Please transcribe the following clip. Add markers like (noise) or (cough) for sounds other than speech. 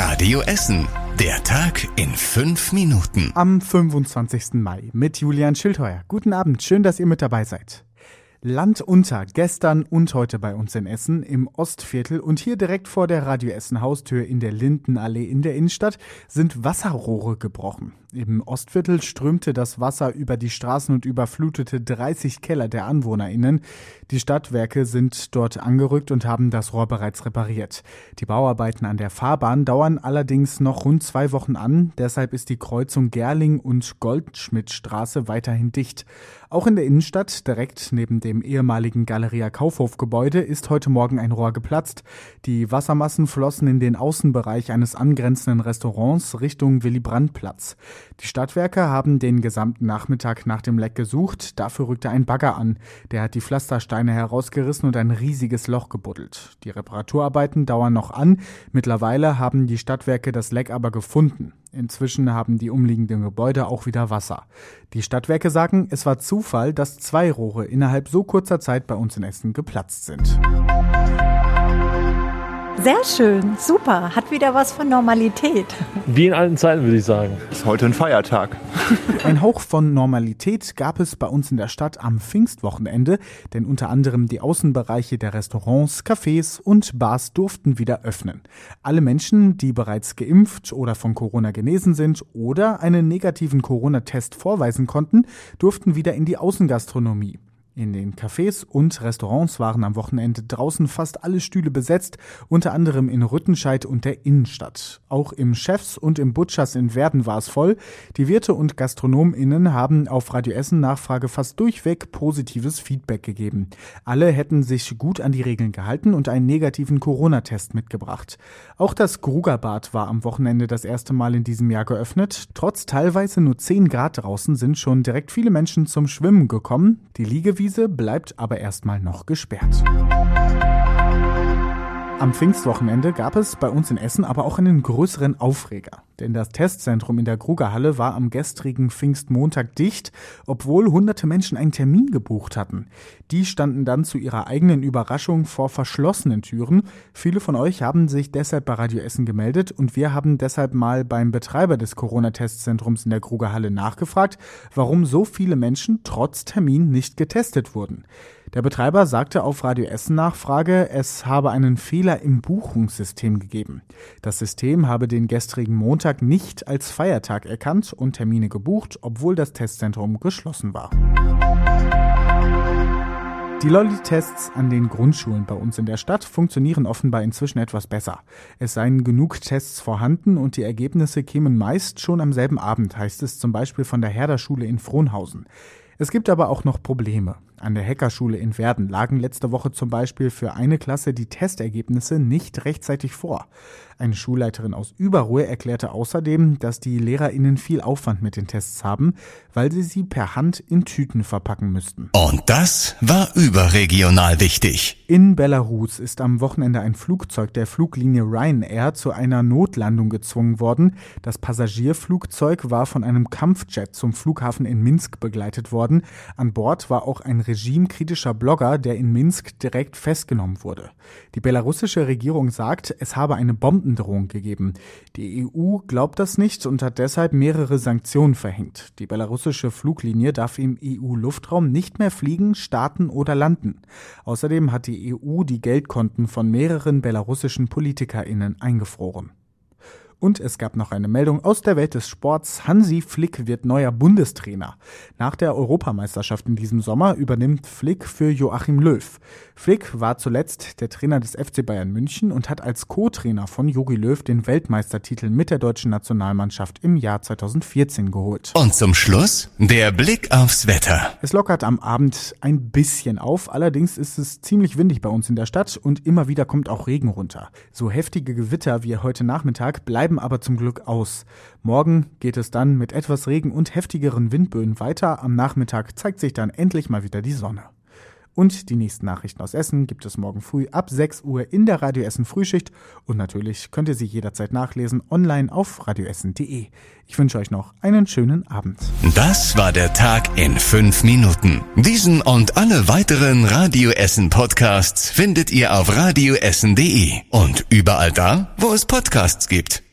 Radio Essen. Der Tag in fünf Minuten. Am 25. Mai mit Julian Schildheuer. Guten Abend, schön, dass ihr mit dabei seid. Land unter, gestern und heute bei uns in Essen im Ostviertel und hier direkt vor der Radio Essen Haustür in der Lindenallee in der Innenstadt sind Wasserrohre gebrochen. Im Ostviertel strömte das Wasser über die Straßen und überflutete 30 Keller der AnwohnerInnen. Die Stadtwerke sind dort angerückt und haben das Rohr bereits repariert. Die Bauarbeiten an der Fahrbahn dauern allerdings noch rund zwei Wochen an. Deshalb ist die Kreuzung Gerling und Goldschmidtstraße weiterhin dicht. Auch in der Innenstadt, direkt neben dem ehemaligen Galeria Kaufhofgebäude, ist heute Morgen ein Rohr geplatzt. Die Wassermassen flossen in den Außenbereich eines angrenzenden Restaurants Richtung Willy-Brandt-Platz. Die Stadtwerke haben den gesamten Nachmittag nach dem Leck gesucht. Dafür rückte ein Bagger an. Der hat die Pflastersteine herausgerissen und ein riesiges Loch gebuddelt. Die Reparaturarbeiten dauern noch an. Mittlerweile haben die Stadtwerke das Leck aber gefunden. Inzwischen haben die umliegenden Gebäude auch wieder Wasser. Die Stadtwerke sagen, es war Zufall, dass zwei Rohre innerhalb so kurzer Zeit bei uns in Essen geplatzt sind. Sehr schön, super. Hat wieder was von Normalität. Wie in alten Zeiten, würde ich sagen. Ist heute ein Feiertag. (laughs) Ein Hauch von Normalität gab es bei uns in der Stadt am Pfingstwochenende, denn unter anderem die Außenbereiche der Restaurants, Cafés und Bars durften wieder öffnen. Alle Menschen, die bereits geimpft oder von Corona genesen sind oder einen negativen Corona-Test vorweisen konnten, durften wieder in die Außengastronomie. In den Cafés und Restaurants waren am Wochenende draußen fast alle Stühle besetzt, unter anderem in Rüttenscheid und der Innenstadt. Auch im Chefs und im Butchers in Werden war es voll. Die Wirte und GastronomInnen haben auf Radio Essen Nachfrage fast durchweg positives Feedback gegeben. Alle hätten sich gut an die Regeln gehalten und einen negativen Corona-Test mitgebracht. Auch das Grugerbad war am Wochenende das erste Mal in diesem Jahr geöffnet. Trotz teilweise nur 10 Grad draußen sind schon direkt viele Menschen zum Schwimmen gekommen. Die Liegewiese Wiese bleibt aber erstmal noch gesperrt. Am Pfingstwochenende gab es bei uns in Essen aber auch einen größeren Aufreger. Denn das Testzentrum in der Krugerhalle war am gestrigen Pfingstmontag dicht, obwohl hunderte Menschen einen Termin gebucht hatten. Die standen dann zu ihrer eigenen Überraschung vor verschlossenen Türen. Viele von euch haben sich deshalb bei Radio Essen gemeldet und wir haben deshalb mal beim Betreiber des Corona-Testzentrums in der Krugerhalle nachgefragt, warum so viele Menschen trotz Termin nicht getestet wurden. Der Betreiber sagte auf Radio Essen Nachfrage, es habe einen Fehler im Buchungssystem gegeben. Das System habe den gestrigen Montag nicht als Feiertag erkannt und Termine gebucht, obwohl das Testzentrum geschlossen war. Die Lolli-Tests an den Grundschulen bei uns in der Stadt funktionieren offenbar inzwischen etwas besser. Es seien genug Tests vorhanden und die Ergebnisse kämen meist schon am selben Abend, heißt es zum Beispiel von der Herder-Schule in Frohnhausen. Es gibt aber auch noch Probleme. An der Hackerschule in Werden lagen letzte Woche zum Beispiel für eine Klasse die Testergebnisse nicht rechtzeitig vor. Eine Schulleiterin aus Überruhe erklärte außerdem, dass die LehrerInnen viel Aufwand mit den Tests haben, weil sie sie per Hand in Tüten verpacken müssten. Und das war überregional wichtig. In Belarus ist am Wochenende ein Flugzeug der Fluglinie Ryanair zu einer Notlandung gezwungen worden. Das Passagierflugzeug war von einem Kampfjet zum Flughafen in Minsk begleitet worden. An Bord war auch ein regimekritischer Blogger, der in Minsk direkt festgenommen wurde. Die belarussische Regierung sagt, es habe eine Bombendrohung gegeben. Die EU glaubt das nicht und hat deshalb mehrere Sanktionen verhängt. Die belarussische Fluglinie darf im EU-Luftraum nicht mehr fliegen, starten oder landen. Außerdem hat die EU die Geldkonten von mehreren belarussischen PolitikerInnen eingefroren. Und es gab noch eine Meldung aus der Welt des Sports. Hansi Flick wird neuer Bundestrainer. Nach der Europameisterschaft in diesem Sommer übernimmt Flick für Joachim Löw. Flick war zuletzt der Trainer des FC Bayern München und hat als Co-Trainer von Jogi Löw den Weltmeistertitel mit der deutschen Nationalmannschaft im Jahr 2014 geholt. Und zum Schluss der Blick aufs Wetter. Es lockert am Abend ein bisschen auf, allerdings ist es ziemlich windig bei uns in der Stadt und immer wieder kommt auch Regen runter. So heftige Gewitter wie heute Nachmittag bleiben bleiben aber zum Glück aus. Morgen geht es dann mit etwas Regen und heftigeren Windböen weiter. Am Nachmittag zeigt sich dann endlich mal wieder die Sonne. Und die nächsten Nachrichten aus Essen gibt es morgen früh ab 6 Uhr in der Radio Essen Frühschicht. Und natürlich könnt ihr sie jederzeit nachlesen online auf radioessen.de. Ich wünsche euch noch einen schönen Abend. Das war der Tag in fünf Minuten. Diesen und alle weiteren Radio Essen Podcasts findet ihr auf radioessen.de und überall da, wo es Podcasts gibt.